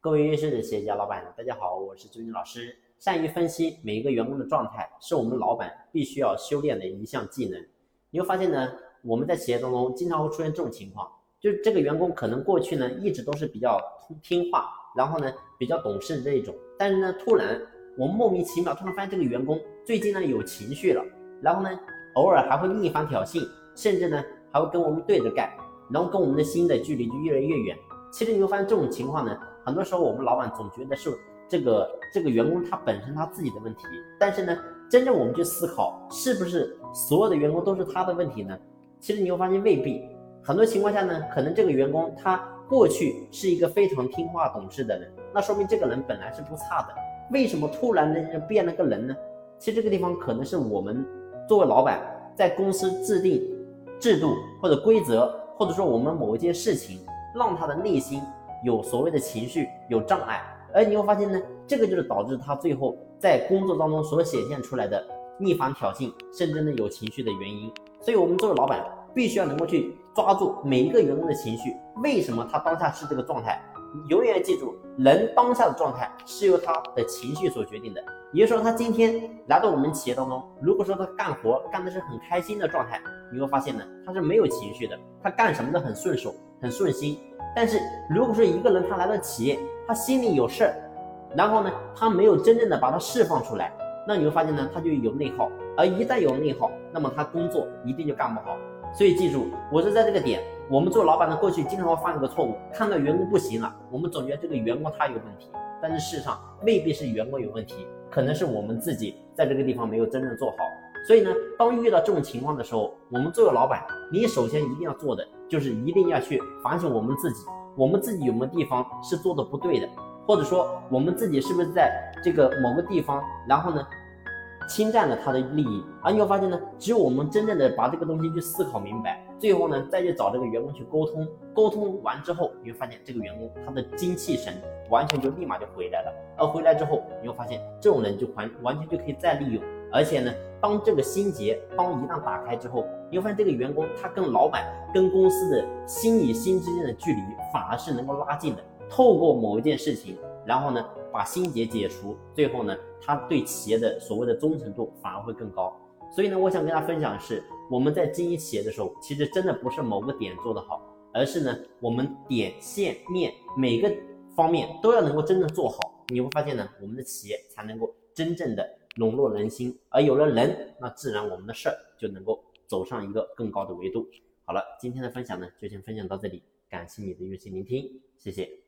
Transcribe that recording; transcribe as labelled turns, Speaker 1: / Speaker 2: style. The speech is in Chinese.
Speaker 1: 各位优秀的企业家老板，大家好，我是朱军老师。善于分析每一个员工的状态，是我们老板必须要修炼的一项技能。你会发现呢，我们在企业当中经常会出现这种情况，就是这个员工可能过去呢一直都是比较听话，然后呢比较懂事这一种，但是呢突然我们莫名其妙突然发现这个员工最近呢有情绪了，然后呢偶尔还会逆反挑衅，甚至呢还会跟我们对着干，然后跟我们的心的距离就越来越远。其实你会发现这种情况呢。很多时候，我们老板总觉得是这个这个员工他本身他自己的问题，但是呢，真正我们去思考，是不是所有的员工都是他的问题呢？其实你会发现未必。很多情况下呢，可能这个员工他过去是一个非常听话懂事的人，那说明这个人本来是不差的。为什么突然的变了个人呢？其实这个地方可能是我们作为老板在公司制定制度或者规则，或者说我们某一件事情，让他的内心。有所谓的情绪有障碍，而你会发现呢，这个就是导致他最后在工作当中所显现出来的逆反挑衅，甚至呢有情绪的原因。所以，我们作为老板，必须要能够去抓住每一个员工的情绪，为什么他当下是这个状态？永远记住，人当下的状态是由他的情绪所决定的。也就是说，他今天来到我们企业当中，如果说他干活干的是很开心的状态，你会发现呢，他是没有情绪的，他干什么都很顺手，很顺心。但是，如果说一个人他来到企业，他心里有事儿，然后呢，他没有真正的把它释放出来，那你会发现呢，他就有内耗。而一旦有内耗，那么他工作一定就干不好。所以记住，我是在这个点，我们做老板的过去经常会犯一个错误，看到员工不行了，我们总觉得这个员工他有问题，但是事实上未必是员工有问题，可能是我们自己在这个地方没有真正做好。所以呢，当遇到这种情况的时候，我们作为老板，你首先一定要做的就是一定要去反省我们自己，我们自己有没有地方是做的不对的，或者说我们自己是不是在这个某个地方，然后呢，侵占了他的利益。而你会发现呢，只有我们真正的把这个东西去思考明白，最后呢，再去找这个员工去沟通，沟通完之后，你会发现这个员工他的精气神完全就立马就回来了。而回来之后，你会发现这种人就完完全就可以再利用。而且呢，当这个心结当一旦打开之后，你会发现这个员工他跟老板、跟公司的心与心之间的距离反而是能够拉近的。透过某一件事情，然后呢把心结解除，最后呢他对企业的所谓的忠诚度反而会更高。所以呢，我想跟大家分享的是，我们在经营企业的时候，其实真的不是某个点做得好，而是呢我们点、线、面每个方面都要能够真正做好，你会发现呢我们的企业才能够真正的。笼络人心，而有了人，那自然我们的事儿就能够走上一个更高的维度。好了，今天的分享呢，就先分享到这里，感谢你的用心聆听，谢谢。